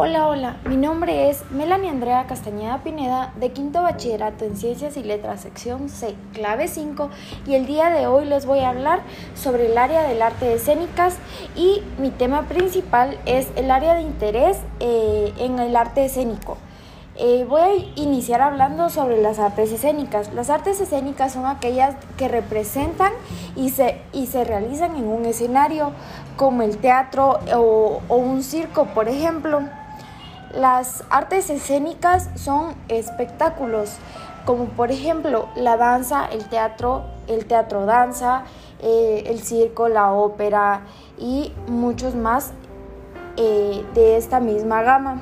Hola, hola, mi nombre es Melanie Andrea Castañeda Pineda de Quinto Bachillerato en Ciencias y Letras, sección C, clave 5, y el día de hoy les voy a hablar sobre el área del arte de escénicas y mi tema principal es el área de interés eh, en el arte escénico. Eh, voy a iniciar hablando sobre las artes escénicas. Las artes escénicas son aquellas que representan y se, y se realizan en un escenario, como el teatro o, o un circo, por ejemplo. Las artes escénicas son espectáculos, como por ejemplo la danza, el teatro, el teatro danza, eh, el circo, la ópera y muchos más eh, de esta misma gama.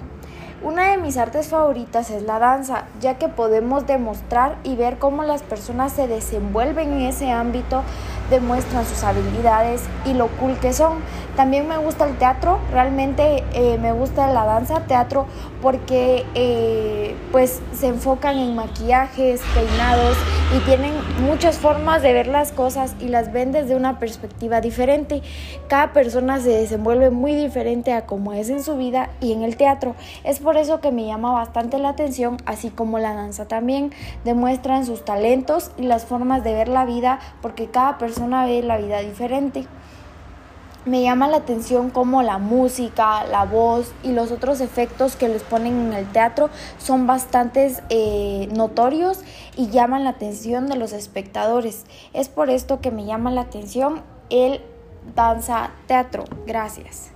Una de mis artes favoritas es la danza, ya que podemos demostrar y ver cómo las personas se desenvuelven en ese ámbito, demuestran sus habilidades y lo cool que son. También me gusta el teatro, realmente eh, me gusta la danza, teatro, porque eh, pues se enfocan en maquillajes, peinados y tienen muchas formas de ver las cosas y las ven desde una perspectiva diferente. Cada persona se desenvuelve muy diferente a como es en su vida y en el teatro. Es por eso que me llama bastante la atención, así como la danza también. Demuestran sus talentos y las formas de ver la vida porque cada persona ve la vida diferente me llama la atención cómo la música, la voz y los otros efectos que les ponen en el teatro son bastante eh, notorios y llaman la atención de los espectadores. Es por esto que me llama la atención el danza teatro. Gracias.